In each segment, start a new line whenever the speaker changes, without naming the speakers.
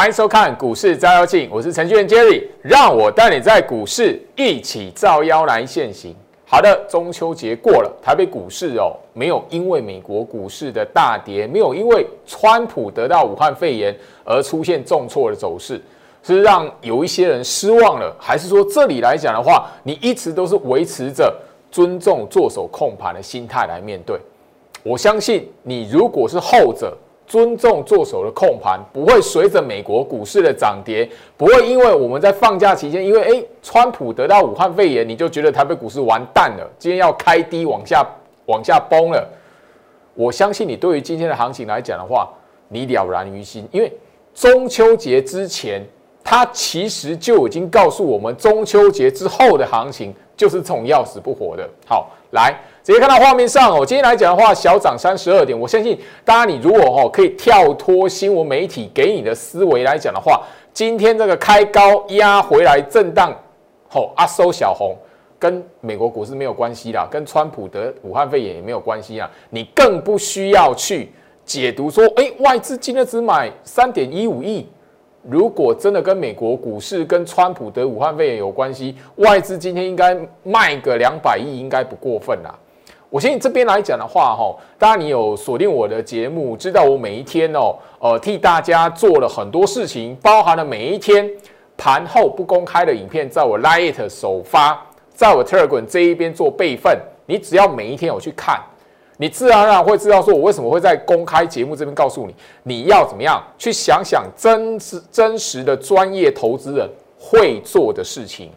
欢迎收看股市照妖镜，我是程序员 Jerry，让我带你在股市一起照妖来现行。好的，中秋节过了，台北股市哦，没有因为美国股市的大跌，没有因为川普得到武汉肺炎而出现重挫的走势，是让有一些人失望了，还是说这里来讲的话，你一直都是维持着尊重做手控盘的心态来面对？我相信你如果是后者。尊重做手的控盘，不会随着美国股市的涨跌，不会因为我们在放假期间，因为诶川普得到武汉肺炎，你就觉得台北股市完蛋了，今天要开低往下往下崩了。我相信你对于今天的行情来讲的话，你了然于心，因为中秋节之前，它其实就已经告诉我们，中秋节之后的行情就是这种要死不活的。好，来。直接看到画面上哦，今天来讲的话，小涨三十二点。我相信大家，你如果哦可以跳脱新闻媒体给你的思维来讲的话，今天这个开高压回来震荡，吼啊收小红，跟美国股市没有关系啦，跟川普的武汉肺炎也没有关系啊。你更不需要去解读说，哎，外资今天只买三点一五亿。如果真的跟美国股市跟川普的武汉肺炎有关系，外资今天应该卖个两百亿，应该不过分啦。我相信这边来讲的话，哈，当然你有锁定我的节目，知道我每一天哦，呃，替大家做了很多事情，包含了每一天盘后不公开的影片，在我 Lite 首发，在我 Telegram 这一边做备份。你只要每一天有去看，你自然而然会知道，说我为什么会在公开节目这边告诉你，你要怎么样去想想真实真实的专业投资人会做的事情。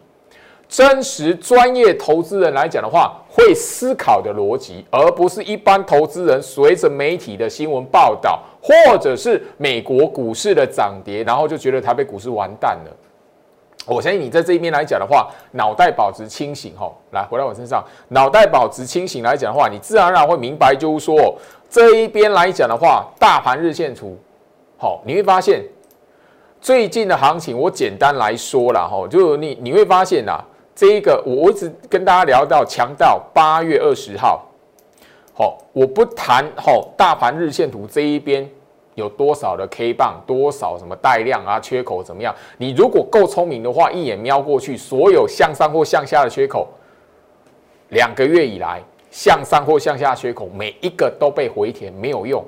真实专业投资人来讲的话，会思考的逻辑，而不是一般投资人随着媒体的新闻报道，或者是美国股市的涨跌，然后就觉得台北股市完蛋了。我相信你在这一边来讲的话，脑袋保持清醒吼，来回到我身上，脑袋保持清醒来讲的话，你自然而然会明白，就是说这一边来讲的话，大盘日线图，好，你会发现最近的行情，我简单来说了哈，就你你会发现呐。这一个我我一直跟大家聊到强调八月二十号，好，我不谈好大盘日线图这一边有多少的 K 棒，多少什么带量啊，缺口怎么样？你如果够聪明的话，一眼瞄过去，所有向上或向下的缺口，两个月以来向上或向下缺口每一个都被回填，没有用。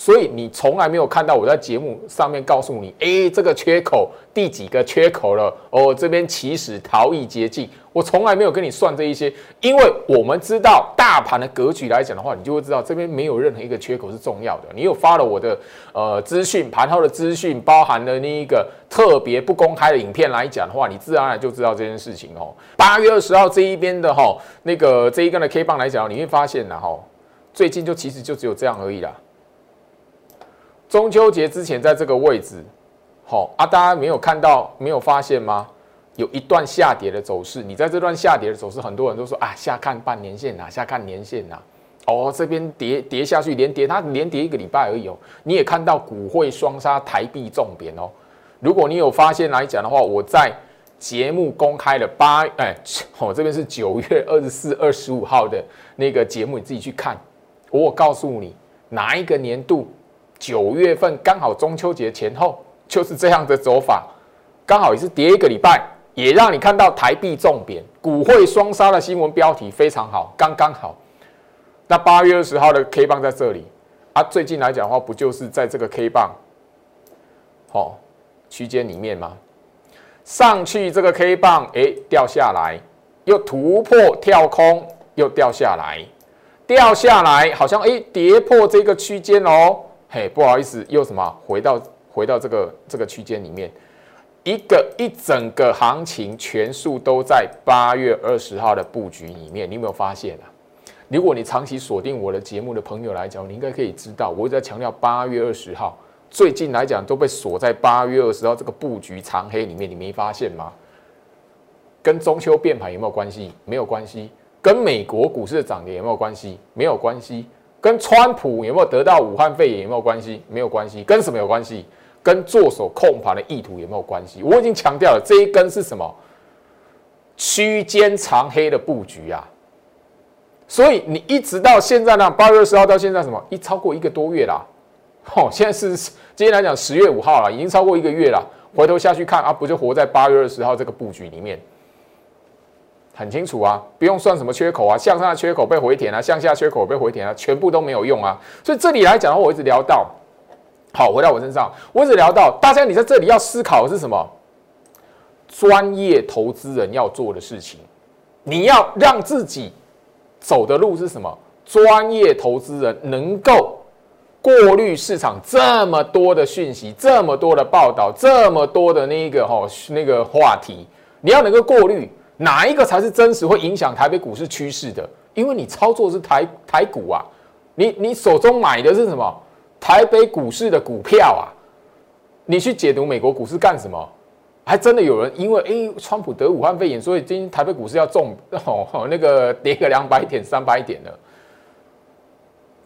所以你从来没有看到我在节目上面告诉你，哎，这个缺口第几个缺口了？哦，这边起始逃逸捷径，我从来没有跟你算这一些，因为我们知道大盘的格局来讲的话，你就会知道这边没有任何一个缺口是重要的。你有发了我的呃资讯，盘后的资讯包含了那一个特别不公开的影片来讲的话，你自然而然就知道这件事情哦。八月二十号这一边的哈，那个这一根的 K 棒来讲，你会发现呢哈，最近就其实就只有这样而已啦。中秋节之前，在这个位置，好啊，大家没有看到，没有发现吗？有一段下跌的走势。你在这段下跌的走势，很多人都说啊，下看半年线呐，下看年线呐。哦，这边跌跌下去，连跌，它连跌一个礼拜而已哦。你也看到股汇双杀，台币重贬哦。如果你有发现来讲的话，我在节目公开的八，哎，我这边是九月二十四、二十五号的那个节目，你自己去看。我告诉你，哪一个年度？九月份刚好中秋节前后，就是这样的走法，刚好也是跌一个礼拜，也让你看到台币重贬、股汇双杀的新闻标题非常好，刚刚好。那八月二十号的 K 棒在这里啊，最近来讲的话，不就是在这个 K 棒好区间里面吗？上去这个 K 棒，哎，掉下来，又突破跳空，又掉下来，掉下来，好像哎跌破这个区间哦。嘿，不好意思，又什么？回到回到这个这个区间里面，一个一整个行情全数都在八月二十号的布局里面。你有没有发现啊？如果你长期锁定我的节目的朋友来讲，你应该可以知道，我一直在强调八月二十号。最近来讲都被锁在八月二十号这个布局长黑里面，你没发现吗？跟中秋变盘有没有关系？没有关系。跟美国股市的涨跌有没有关系？没有关系。跟川普有没有得到武汉肺炎有没有关系？没有关系。跟什么有关系？跟做手控盘的意图有没有关系？我已经强调了，这一根是什么？区间长黑的布局啊！所以你一直到现在呢，八月二十号到现在什么？一超过一个多月啦，哦，现在是今天来讲十月五号了，已经超过一个月了。回头下去看啊，不就活在八月二十号这个布局里面，很清楚啊，不用算什么缺口啊，向上的缺口被回填啊，向下缺口被回填啊，全部都没有用啊。所以这里来讲的话，我一直聊到，好，回到我身上，我一直聊到，大家你在这里要思考的是什么？专业投资人要做的事情，你要让自己走的路是什么？专业投资人能够。过滤市场这么多的讯息，这么多的报道，这么多的那个哈那个话题，你要能够过滤哪一个才是真实会影响台北股市趋势的？因为你操作是台台股啊，你你手中买的是什么？台北股市的股票啊，你去解读美国股市干什么？还真的有人因为哎，川普得武汉肺炎，所以今天台北股市要重 哦那个跌个两百点、三百点的。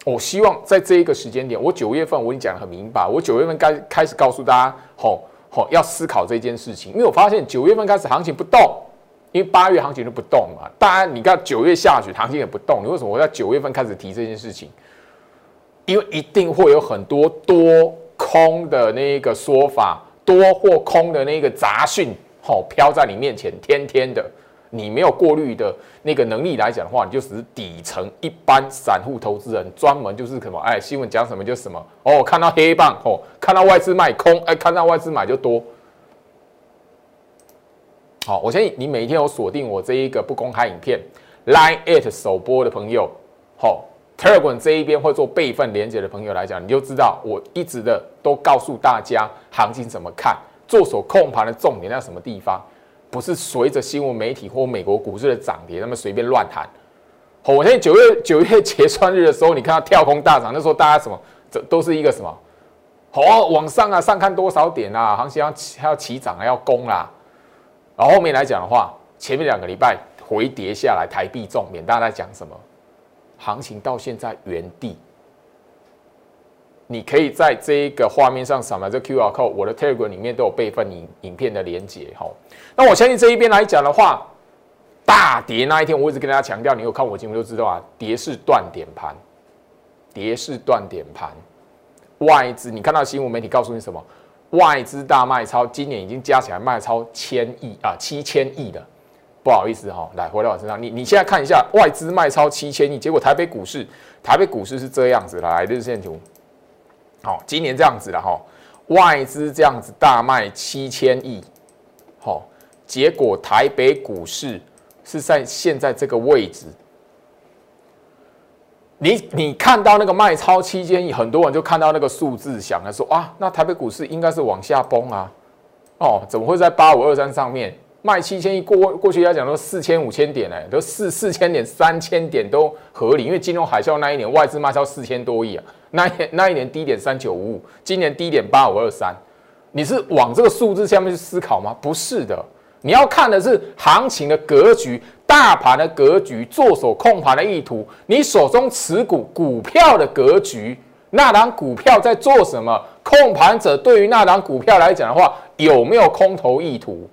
我希望在这一个时间点，我九月份我已经讲得很明白，我九月份该开始告诉大家，吼吼要思考这件事情，因为我发现九月份开始行情不动，因为八月行情就不动嘛。当然，你看九月下旬行情也不动，你为什么我在九月份开始提这件事情？因为一定会有很多多空的那个说法，多或空的那个杂讯，吼飘在你面前，天天的。你没有过滤的那个能力来讲的话，你就只是底层一般散户投资人，专门就是什么，哎，新闻讲什么就什么哦，看到黑棒哦，看到外资卖空，哎，看到外资买就多。好，我相信你每一天有锁定我这一个不公开影片，Line at 首播的朋友，好，Telegram 这一边会做备份连接的朋友来讲，你就知道我一直的都告诉大家行情怎么看，做手控盘的重点在什么地方。不是随着新闻媒体或美国股市的涨跌，那么随便乱谈。好，我相信九月九月结算日的时候，你看到跳空大涨，那时候大家什么，这都是一个什么？好，往上啊，上看多少点啊？行情要要起涨啊，要攻啦。然后后面来讲的话，前面两个礼拜回跌下来，台币重免，大家在讲什么？行情到现在原地。你可以在这一个画面上扫描这 Q R code，我的 Telegram 里面都有备份影影片的连接哈。那我相信这一边来讲的话，大跌那一天，我一直跟大家强调，你有看我节目就知道啊，跌是断点盘，跌是断点盘。外资，你看到新闻媒体告诉你什么？外资大卖超，今年已经加起来卖超千亿啊，七千亿的。不好意思哈，来回到我身上，你你现在看一下外资卖超七千亿，结果台北股市，台北股市是这样子来日线图。好，今年这样子了哈，外资这样子大卖七千亿，好，结果台北股市是在现在这个位置，你你看到那个卖超七千亿，很多人就看到那个数字，想了说啊，那台北股市应该是往下崩啊，哦，怎么会在八五二三上面？卖七千亿过过去要讲说四千五千点哎，都四四千点三千点都合理，因为金融海啸那一年外资卖超四千多亿啊，那一那一年低点三九五五，今年低点八五二三，你是往这个数字下面去思考吗？不是的，你要看的是行情的格局、大盘的格局、做手控盘的意图，你手中持股股票的格局，那档股票在做什么？控盘者对于那档股票来讲的话，有没有空头意图？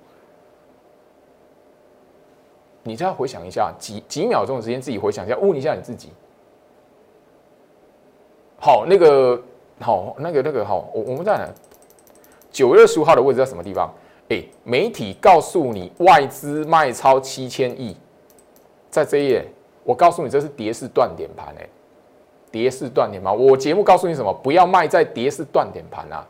你再回想一下，几几秒钟的时间，自己回想一下，问一下你自己。好，那个好，那个那个好，我我们在哪？九月十五号的位置在什么地方？哎，媒体告诉你外资卖超七千亿，在这一页，我告诉你这是跌势断点盘，哎，跌势断点盘。我节目告诉你什么？不要卖在跌势断点盘啊！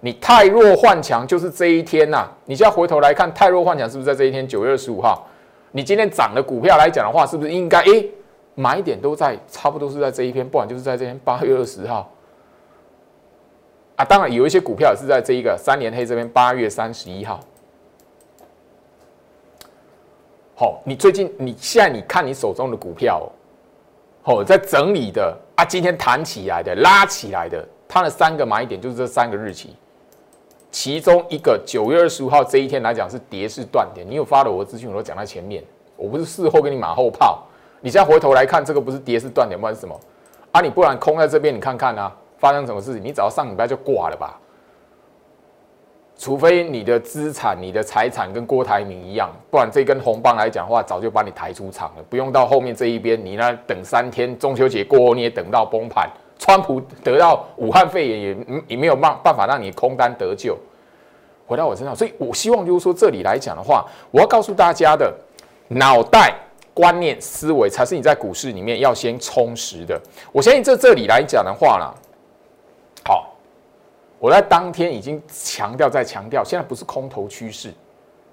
你太弱换强就是这一天呐！你现在回头来看，太弱换强是不是在这一天？九月二十五号。你今天涨的股票来讲的话，是不是应该诶买点都在差不多是在这一天，不然就是在这天八月二十号啊。当然有一些股票也是在这一个三连黑这边八月三十一号。好，你最近你现在你看你手中的股票，哦，在整理的啊，今天弹起来的拉起来的，它的三个买点就是这三个日期。其中一个九月二十五号这一天来讲是跌势断点，你有发了我的资讯，我都讲在前面，我不是事后给你马后炮。你现在回头来看，这个不是跌势断点，不然什么？啊，你不然空在这边，你看看啊，发生什么事情？你只要上礼拜就挂了吧？除非你的资产、你的财产跟郭台铭一样，不然这根红棒来讲的话，早就把你抬出场了，不用到后面这一边，你那等三天中秋节过后你也等到崩盘，川普得到武汉肺炎也也没有办办法让你空单得救。回到我身上，所以我希望就是说，这里来讲的话，我要告诉大家的，脑袋观念思维才是你在股市里面要先充实的。我相信这这里来讲的话啦，我在当天已经强调再强调，现在不是空头趋势，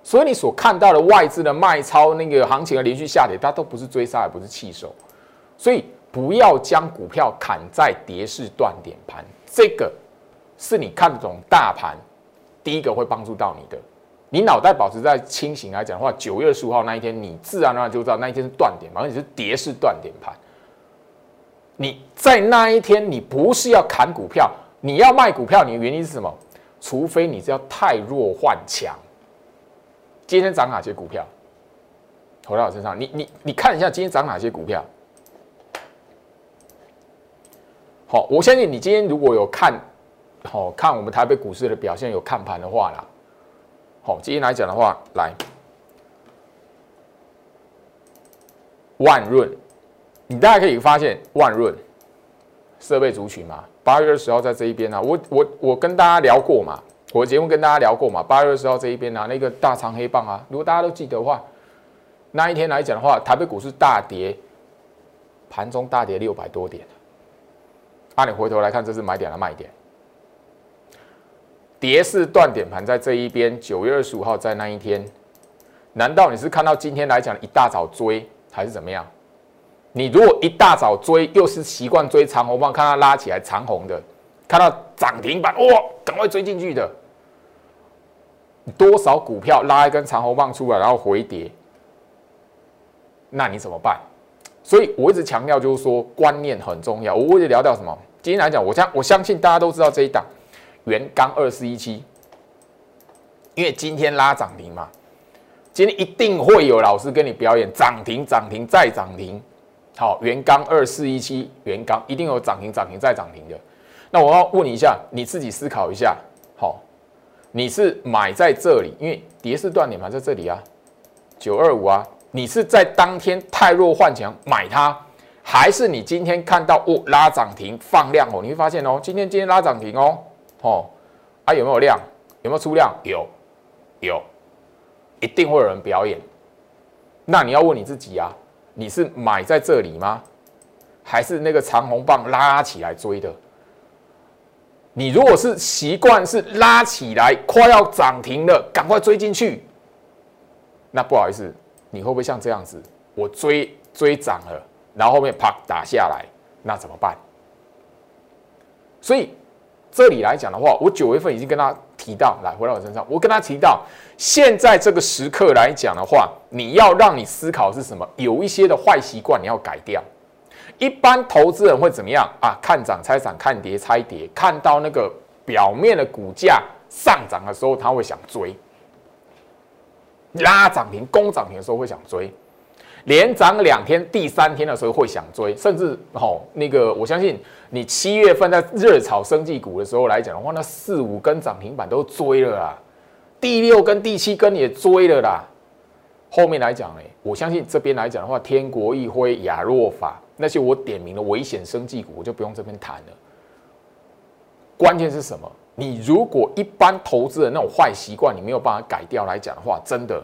所以你所看到的外资的卖超那个行情的连续下跌，它都不是追杀，也不是弃守，所以不要将股票砍在跌势断点盘，这个是你看得懂大盘。第一个会帮助到你的，你脑袋保持在清醒来讲的话，九月十五号那一天，你自然而然就知道那一天是断点，反正你是跌势断点盘。你在那一天，你不是要砍股票，你要卖股票，你的原因是什么？除非你是要太弱换强。今天涨哪些股票？回到我身上，你你你看一下今天涨哪些股票？好，我相信你今天如果有看。好看我们台北股市的表现有看盘的话啦，好，今天来讲的话，来万润，你大家可以发现万润设备族群嘛，八月二十号在这一边啊，我我我跟大家聊过嘛，我节目跟大家聊过嘛，八月二十号这一边啊，那个大长黑棒啊，如果大家都记得的话，那一天来讲的话，台北股市大跌，盘中大跌六百多点，啊，你回头来看，这是买点的卖点。跌势断点盘在这一边，九月二十五号在那一天，难道你是看到今天来讲一大早追还是怎么样？你如果一大早追，又是习惯追长红棒，看它拉起来长红的，看到涨停板，哇，赶快追进去的，多少股票拉一根长红棒出来，然后回跌，那你怎么办？所以我一直强调就是说观念很重要。我为了聊到什么？今天来讲，我相我相信大家都知道这一档。原刚二四一七，因为今天拉涨停嘛，今天一定会有老师跟你表演涨停、涨停再涨停。好，元刚二四一七，元刚一定有涨停、涨停再涨停的。那我要问你一下，你自己思考一下，好，你是买在这里，因为跌势断点嘛，在这里啊，九二五啊，你是在当天太弱换强买它，还是你今天看到哦拉涨停放量哦，你会发现哦，今天今天拉涨停哦。哦，啊有没有量？有没有出量？有，有，一定会有人表演。那你要问你自己啊，你是买在这里吗？还是那个长红棒拉起来追的？你如果是习惯是拉起来快要涨停了，赶快追进去。那不好意思，你会不会像这样子？我追追涨了，然后后面啪打下来，那怎么办？所以。这里来讲的话，我九月份已经跟他提到，来回到我身上，我跟他提到，现在这个时刻来讲的话，你要让你思考是什么？有一些的坏习惯你要改掉。一般投资人会怎么样啊？看涨猜涨，看跌猜跌，看到那个表面的股价上涨的时候，他会想追，拉涨停、攻涨停的时候会想追。连涨两天，第三天的时候会想追，甚至哦，那个我相信你七月份在热炒生技股的时候来讲的话，那四五根涨停板都追了啦，第六根、第七根也追了啦。后面来讲呢，我相信这边来讲的话，天国一辉、亚若法那些我点名的危险生技股，我就不用这边谈了。关键是什么？你如果一般投资的那种坏习惯，你没有办法改掉来讲的话，真的。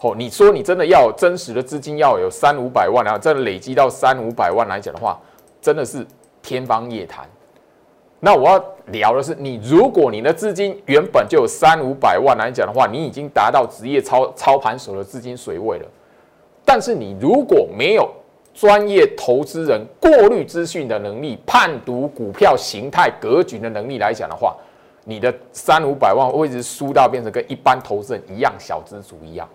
哦，你说你真的要真实的资金要有三五百万，然后真的累积到三五百万来讲的话，真的是天方夜谭。那我要聊的是，你如果你的资金原本就有三五百万来讲的话，你已经达到职业操操盘手的资金水位了。但是你如果没有专业投资人过滤资讯的能力、判读股票形态格局的能力来讲的话，你的三五百万会一直输到变成跟一般投资人一样小资族一样。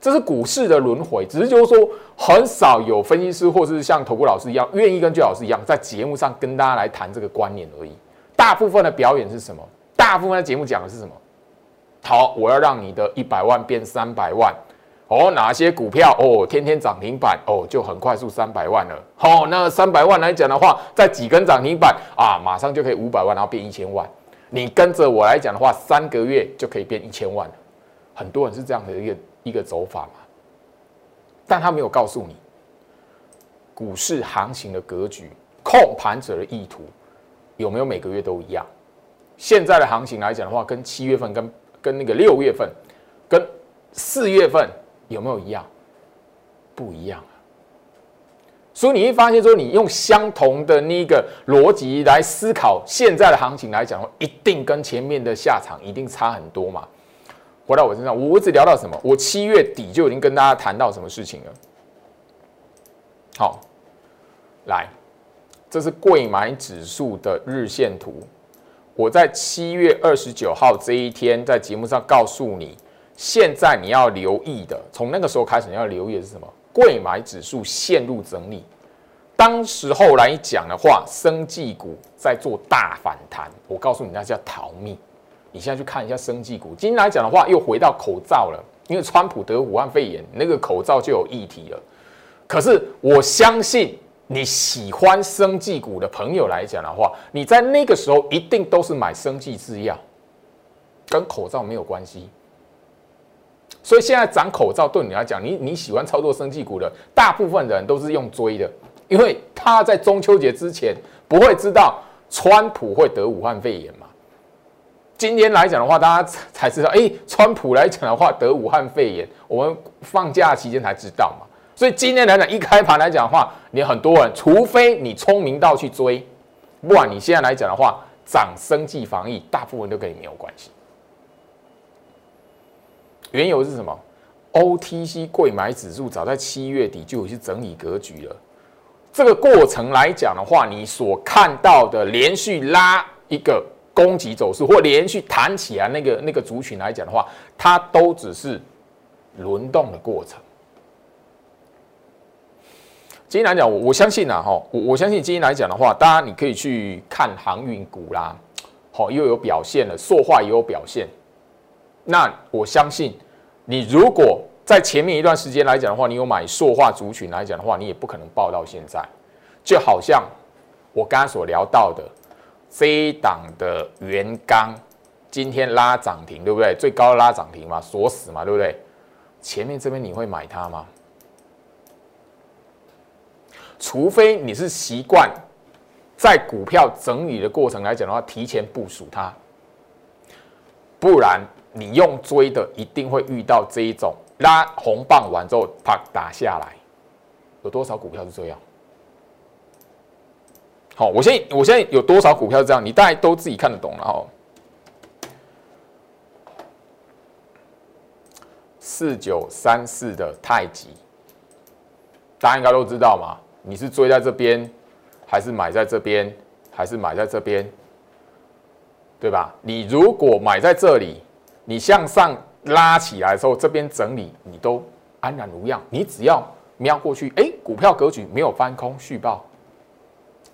这是股市的轮回，只是就是说，很少有分析师或是像投顾老师一样，愿意跟巨老师一样，在节目上跟大家来谈这个观念而已。大部分的表演是什么？大部分的节目讲的是什么？好，我要让你的一百万变三百万。哦，哪些股票哦，天天涨停板哦，就很快速三百万了。好，那三百万来讲的话，在几根涨停板啊，马上就可以五百万，然后变一千万。你跟着我来讲的话，三个月就可以变一千万。很多人是这样的一个。一个走法嘛，但他没有告诉你股市行情的格局，控盘者的意图有没有每个月都一样？现在的行情来讲的话，跟七月份、跟跟那个六月份、跟四月份有没有一样？不一样啊！所以你会发现，说你用相同的那个逻辑来思考现在的行情来讲，一定跟前面的下场一定差很多嘛。回到我身上，我只聊到什么？我七月底就已经跟大家谈到什么事情了。好，来，这是贵买指数的日线图。我在七月二十九号这一天在节目上告诉你，现在你要留意的，从那个时候开始你要留意的是什么？贵买指数陷入整理，当时候来讲的话，生技股在做大反弹。我告诉你，那叫逃命。你现在去看一下生技股，今天来讲的话，又回到口罩了，因为川普得武汉肺炎，那个口罩就有议题了。可是我相信你喜欢生技股的朋友来讲的话，你在那个时候一定都是买生技制药，跟口罩没有关系。所以现在涨口罩对你来讲，你你喜欢操作生技股的大部分人都是用追的，因为他在中秋节之前不会知道川普会得武汉肺炎嘛。今天来讲的话，大家才知道，哎，川普来讲的话得武汉肺炎，我们放假期间才知道嘛。所以今天来讲一开盘来讲的话，你很多人除非你聪明到去追，不然你现在来讲的话，涨生技防疫，大部分都跟你没有关系。原油是什么？OTC 贵买指数早在七月底就有些整理格局了。这个过程来讲的话，你所看到的连续拉一个攻击走势，或连续弹起来那个那个族群来讲的话，它都只是轮动的过程。今天来讲，我我相信啊，哈，我我相信今天来讲的话，当然你可以去看航运股啦，好，又有表现了，塑化也有表现。那我相信，你如果在前面一段时间来讲的话，你有买塑化族群来讲的话，你也不可能报到现在。就好像我刚刚所聊到的这一档的原钢，今天拉涨停，对不对？最高拉涨停嘛，锁死嘛，对不对？前面这边你会买它吗？除非你是习惯在股票整理的过程来讲的话，提前部署它，不然。你用追的一定会遇到这一种拉红棒完之后啪打下来，有多少股票是这样？好，我现在我现在有多少股票这样？你大概都自己看得懂了哈。四九三四的太极，大家应该都知道嘛？你是追在这边，还是买在这边，还是买在这边？对吧？你如果买在这里。你向上拉起来的时候，这边整理你都安然无恙。你只要瞄过去，哎，股票格局没有翻空续报，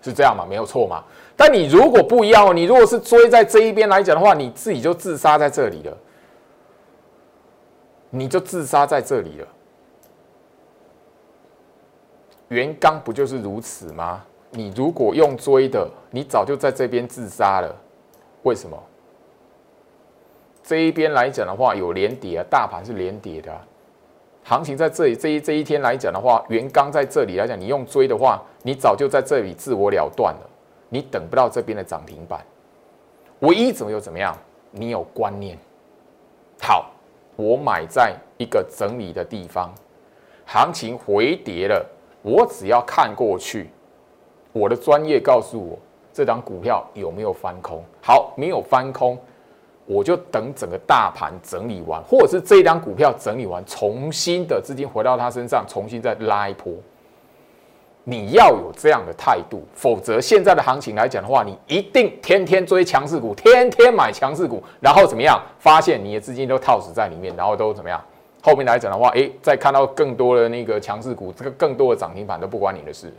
是这样吗？没有错嘛。但你如果不一样，你如果是追在这一边来讲的话，你自己就自杀在这里了，你就自杀在这里了。原刚不就是如此吗？你如果用追的，你早就在这边自杀了。为什么？这一边来讲的话，有连跌啊，大盘是连跌的，行情在这里这一这一天来讲的话，原钢在这里来讲，你用追的话，你早就在这里自我了断了，你等不到这边的涨停板。唯一怎么又怎么样？你有观念，好，我买在一个整理的地方，行情回跌了，我只要看过去，我的专业告诉我这张股票有没有翻空？好，没有翻空。我就等整个大盘整理完，或者是这一张股票整理完，重新的资金回到它身上，重新再拉一波。你要有这样的态度，否则现在的行情来讲的话，你一定天天追强势股，天天买强势股，然后怎么样？发现你的资金都套死在里面，然后都怎么样？后面来讲的话，诶，再看到更多的那个强势股，这个更多的涨停板都不关你的事。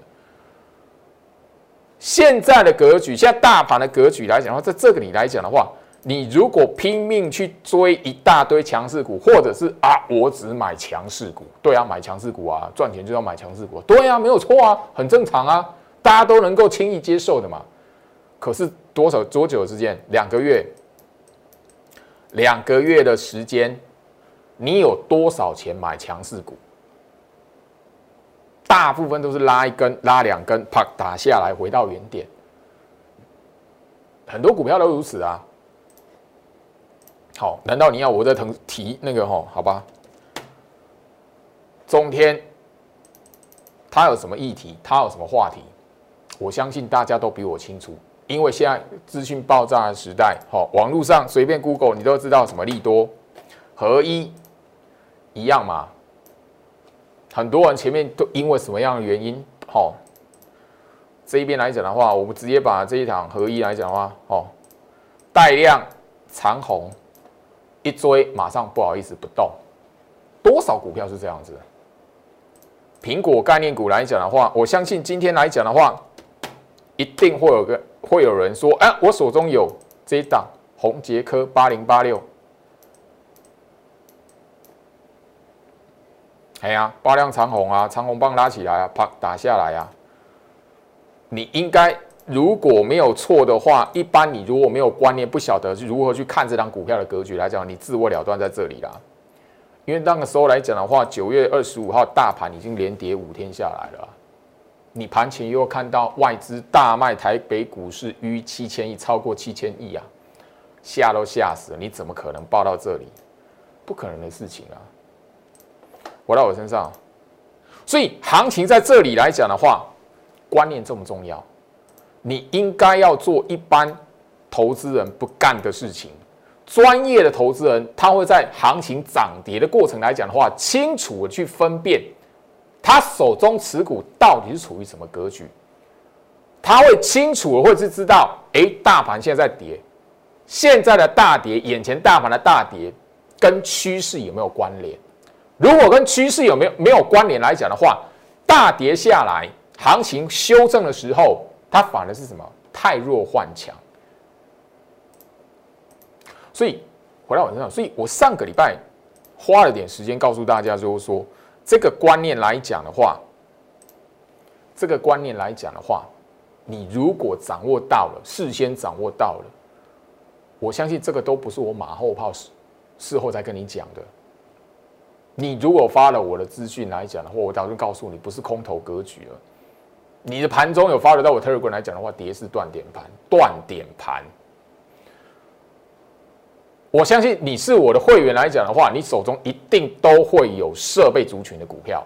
现在的格局，现在大盘的格局来讲的话，在这个里来讲的话。你如果拼命去追一大堆强势股，或者是啊，我只买强势股，对啊，买强势股啊，赚钱就要买强势股，对啊，没有错啊，很正常啊，大家都能够轻易接受的嘛。可是多少多久时间？两个月，两个月的时间，你有多少钱买强势股？大部分都是拉一根、拉两根，啪打下来回到原点。很多股票都如此啊。好，难道你要我再腾提那个吼？好吧。中天，它有什么议题？它有什么话题？我相信大家都比我清楚，因为现在资讯爆炸的时代，好，网络上随便 Google 你都知道什么利多、合一，一样嘛。很多人前面都因为什么样的原因，好，这一边来讲的话，我们直接把这一场合一来讲的话，哦，带量长红，一追马上不好意思不动，多少股票是这样子？苹果概念股来讲的话，我相信今天来讲的话，一定会有个会有人说，哎，我手中有这一档红杰科八零八六，哎呀，八量长虹啊，长虹棒拉起来啊，啪打下来啊，你应该如果没有错的话，一般你如果没有观念，不晓得如何去看这张股票的格局来讲，你自我了断在这里啦。因为那个时候来讲的话，九月二十五号大盘已经连跌五天下来了，你盘前又看到外资大卖台北股市逾七千亿，超过七千亿啊，吓都吓死了！你怎么可能报到这里？不可能的事情啊！回到我身上，所以行情在这里来讲的话，观念这么重要，你应该要做一般投资人不干的事情。专业的投资人，他会在行情涨跌的过程来讲的话，清楚的去分辨他手中持股到底是处于什么格局。他会清楚的会是知道，哎，大盘现在在跌，现在的大跌，眼前大盘的大跌跟趋势有没有关联？如果跟趋势有没有没有关联来讲的话，大跌下来，行情修正的时候，它反而是什么？太弱换强。所以回到我身上，所以我上个礼拜花了点时间告诉大家，就是说这个观念来讲的话，这个观念来讲的话，你如果掌握到了，事先掌握到了，我相信这个都不是我马后炮事事后再跟你讲的。你如果发了我的资讯来讲的话，我早就告诉你，不是空头格局了。你的盘中有发得到我 Telegram 来讲的话，跌是断点盘，断点盘。我相信你是我的会员来讲的话，你手中一定都会有设备族群的股票。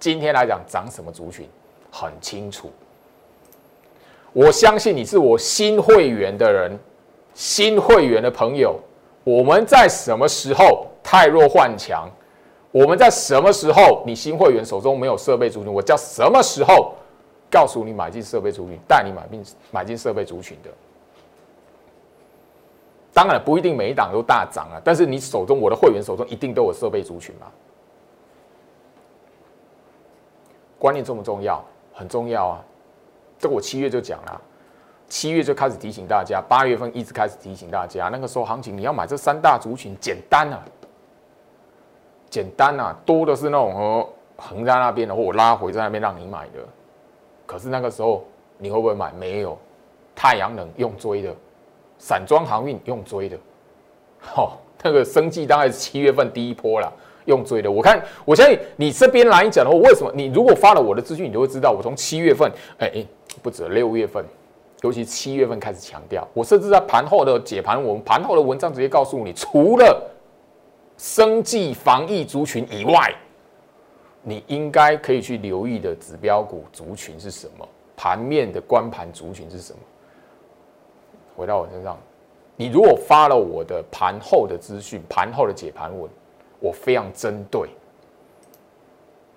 今天来讲涨什么族群很清楚。我相信你是我新会员的人，新会员的朋友，我们在什么时候太弱换强？我们在什么时候你新会员手中没有设备族群？我叫什么时候告诉你买进设备族群，带你买进买进设备族群的？当然不一定每一档都大涨啊，但是你手中我的会员手中一定都有设备族群嘛？观念重不重要？很重要啊！这个我七月就讲了，七月就开始提醒大家，八月份一直开始提醒大家。那个时候行情你要买这三大族群，简单啊，简单啊，多的是那种哦横在那边的，或我拉回在那边让你买的。可是那个时候你会不会买？没有，太阳能用追的。散装航运用追的，好，那个生计大概是七月份第一波了，用追的。我看，我相信你这边来讲的话，为什么？你如果发了我的资讯，你就会知道，我从七月份，哎，不止六月份，尤其七月份开始强调。我甚至在盘后的解盘，我们盘后的文章直接告诉你，除了生计防疫族群以外，你应该可以去留意的指标股族群是什么？盘面的关盘族群是什么？回到我身上，你如果发了我的盘后的资讯、盘后的解盘文，我非常针对。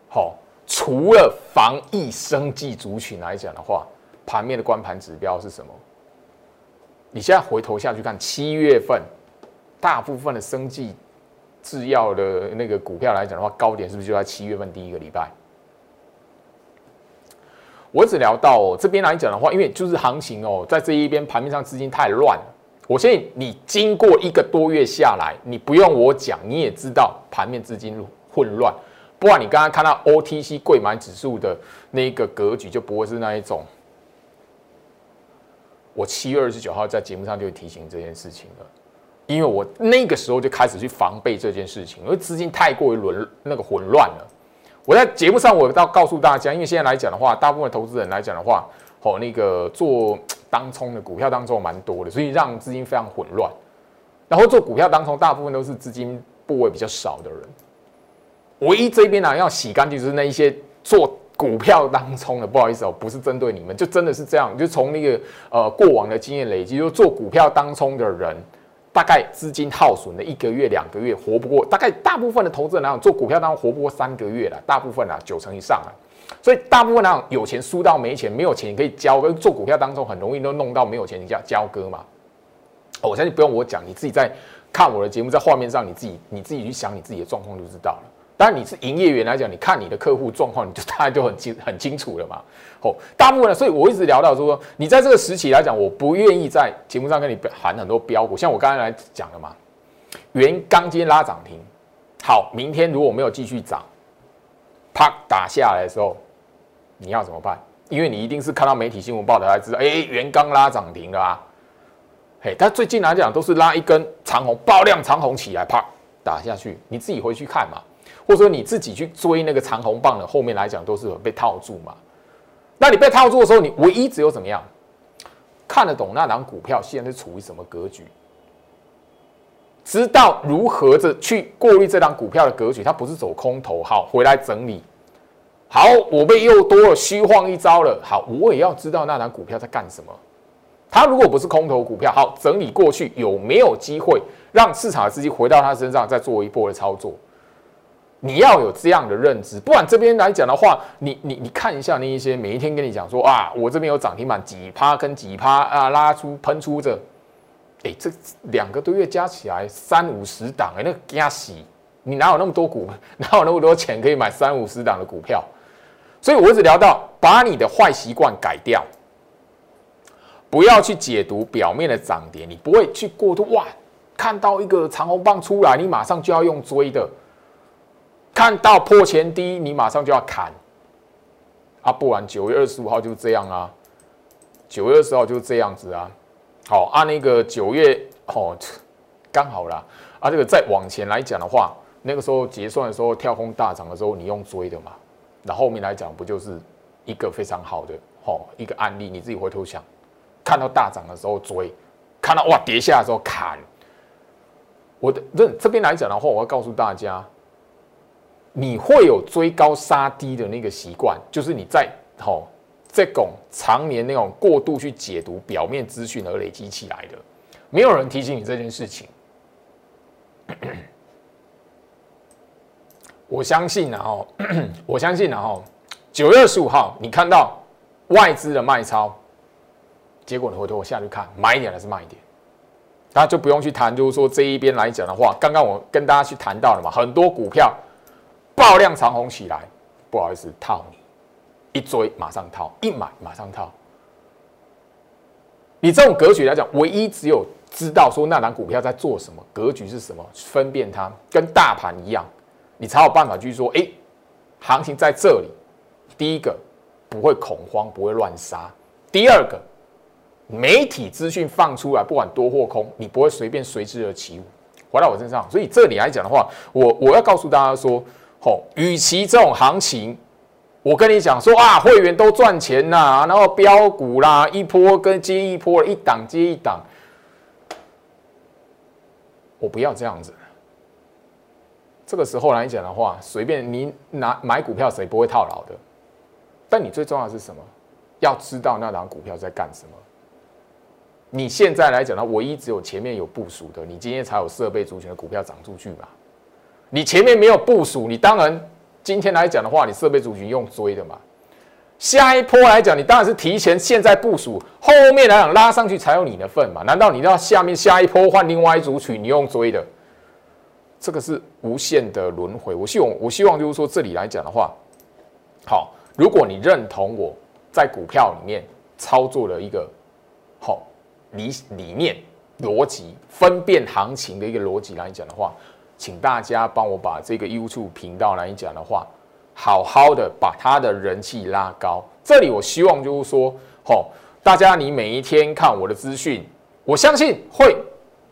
好，除了防疫生计族群来讲的话，盘面的关盘指标是什么？你现在回头下去看，七月份大部分的生计制药的那个股票来讲的话，高点是不是就在七月份第一个礼拜？我只聊到哦这边来讲的话，因为就是行情哦，在这一边盘面上资金太乱。我相信你经过一个多月下来，你不用我讲，你也知道盘面资金混乱。不然你刚刚看到 OTC 贵买指数的那个格局，就不会是那一种。我七月二十九号在节目上就会提醒这件事情了，因为我那个时候就开始去防备这件事情，因为资金太过于轮那个混乱了。我在节目上我要告诉大家，因为现在来讲的话，大部分投资人来讲的话，哦，那个做当冲的股票当中蛮多的，所以让资金非常混乱。然后做股票当中，大部分都是资金部位比较少的人。唯一这边呢要洗干净，就是那一些做股票当中的，不好意思哦，不是针对你们，就真的是这样，就从那个呃过往的经验累积，就做股票当中的人。大概资金耗损的一个月、两个月活不过，大概大部分的投资人来讲，做股票当中活不过三个月了，大部分啊九成以上啊，所以大部分那种有钱输到没钱，没有钱可以交，割做股票当中很容易都弄到没有钱，你叫交割嘛。我相信不用我讲，你自己在看我的节目，在画面上你自己你自己去想你自己的状况就知道了。当然你是营业员来讲，你看你的客户状况，你就大概就很清 很清楚了嘛。哦，大部分的，所以我一直聊到说，你在这个时期来讲，我不愿意在节目上跟你喊很多标股，像我刚才来讲的嘛，原钢筋拉涨停，好，明天如果没有继续涨，啪打下来的时候，你要怎么办？因为你一定是看到媒体新闻报道才知道，哎，原钢拉涨停了啊，嘿，但最近来讲都是拉一根长红，爆量长红起来，啪打下去，你自己回去看嘛。或者说你自己去追那个长红棒的，后面来讲都是有被套住嘛。那你被套住的时候，你唯一只有怎么样看得懂那档股票现在是处于什么格局，知道如何的去过滤这档股票的格局，它不是走空头，好回来整理。好，我被又多了虚晃一招了。好，我也要知道那档股票在干什么。它如果不是空头股票，好整理过去有没有机会让市场的资金回到它身上，再做一波的操作？你要有这样的认知，不管这边来讲的话，你你你看一下那一些每一天跟你讲说啊，我这边有涨停板几趴跟几趴啊，拉出喷出这，哎，这两个多月加起来三五十档哎，那加洗，你哪有那么多股，哪有那么多钱可以买三五十档的股票？所以我一直聊到把你的坏习惯改掉，不要去解读表面的涨跌，你不会去过度哇，看到一个长红棒出来，你马上就要用追的。看到破前低，你马上就要砍啊！不然九月二十五号就是这样啊，九月二十号就是这样子啊。好，按那个九月哦，刚好啦。啊，这个再往前来讲的话，那个时候结算的时候跳空大涨的时候，你用追的嘛。那后面来讲，不就是一个非常好的哦一个案例？你自己回头想，看到大涨的时候追，看到哇跌下的时候砍。我的这这边来讲的话，我要告诉大家。你会有追高杀低的那个习惯，就是你在吼这种常年那种过度去解读表面资讯而累积起来的，没有人提醒你这件事情。我相信然后，我相信然后，九月二十五号你看到外资的卖超，结果你回头我下去看买一点还是卖一点，那就不用去谈，就是说这一边来讲的话，刚刚我跟大家去谈到了嘛，很多股票。爆量长红起来，不好意思，套你一追马上套，一买马上套。你这种格局来讲，唯一只有知道说那档股票在做什么，格局是什么，分辨它跟大盘一样，你才有办法去说，哎，行情在这里。第一个不会恐慌，不会乱杀；第二个，媒体资讯放出来，不管多或空，你不会随便随之而起舞，回到我身上。所以这里来讲的话，我我要告诉大家说。哦，与其这种行情，我跟你讲说啊，会员都赚钱呐，然后标股啦，一波跟接一波，一档接一档，我不要这样子。这个时候来讲的话，随便你拿买股票，谁不会套牢的？但你最重要的是什么？要知道那档股票在干什么。你现在来讲呢，唯一只有前面有部署的，你今天才有设备族群的股票涨出去嘛。你前面没有部署，你当然今天来讲的话，你设备族群用追的嘛。下一波来讲，你当然是提前现在部署，后面来讲拉上去才有你的份嘛。难道你要下面下一波换另外一组群，你用追的？这个是无限的轮回。我希望，我希望就是说，这里来讲的话，好，如果你认同我在股票里面操作的一个好理理念、逻辑、分辨行情的一个逻辑来讲的话。请大家帮我把这个 YouTube 频道来讲的话，好好的把它的人气拉高。这里我希望就是说，吼，大家你每一天看我的资讯，我相信会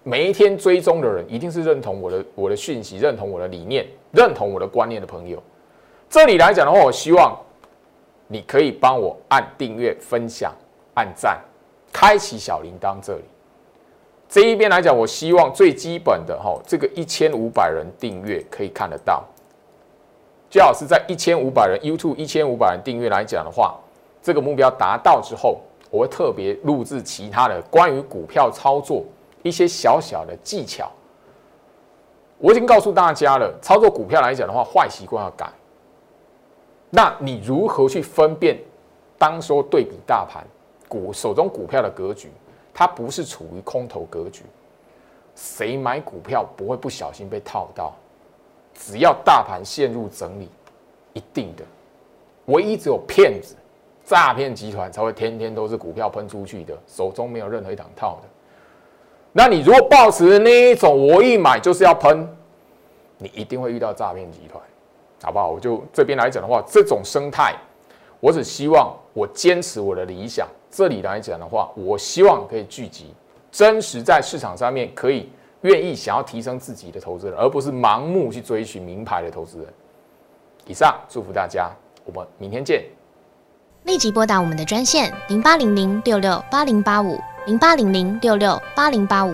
每一天追踪的人，一定是认同我的我的讯息，认同我的理念，认同我的观念的朋友。这里来讲的话，我希望你可以帮我按订阅、分享、按赞、开启小铃铛。这里这一边来讲，我希望最基本的哈，这个一千五百人订阅可以看得到。最好是在一千五百人 YouTube 一千五百人订阅来讲的话，这个目标达到之后，我会特别录制其他的关于股票操作一些小小的技巧。我已经告诉大家了，操作股票来讲的话，坏习惯要改。那你如何去分辨？当说对比大盘股手中股票的格局，它不是处于空头格局。谁买股票不会不小心被套到？只要大盘陷入整理，一定的，唯一只有骗子、诈骗集团才会天天都是股票喷出去的，手中没有任何一档套的。那你如果抱持那一种，我一买就是要喷，你一定会遇到诈骗集团。好不好？我就这边来讲的话，这种生态，我只希望我坚持我的理想。这里来讲的话，我希望可以聚集真实在市场上面可以愿意想要提升自己的投资人，而不是盲目去追寻名牌的投资人。以上祝福大家，我们明天见。
立即拨打我们的专线零八零零六六八零八五。零八零零六六八零八五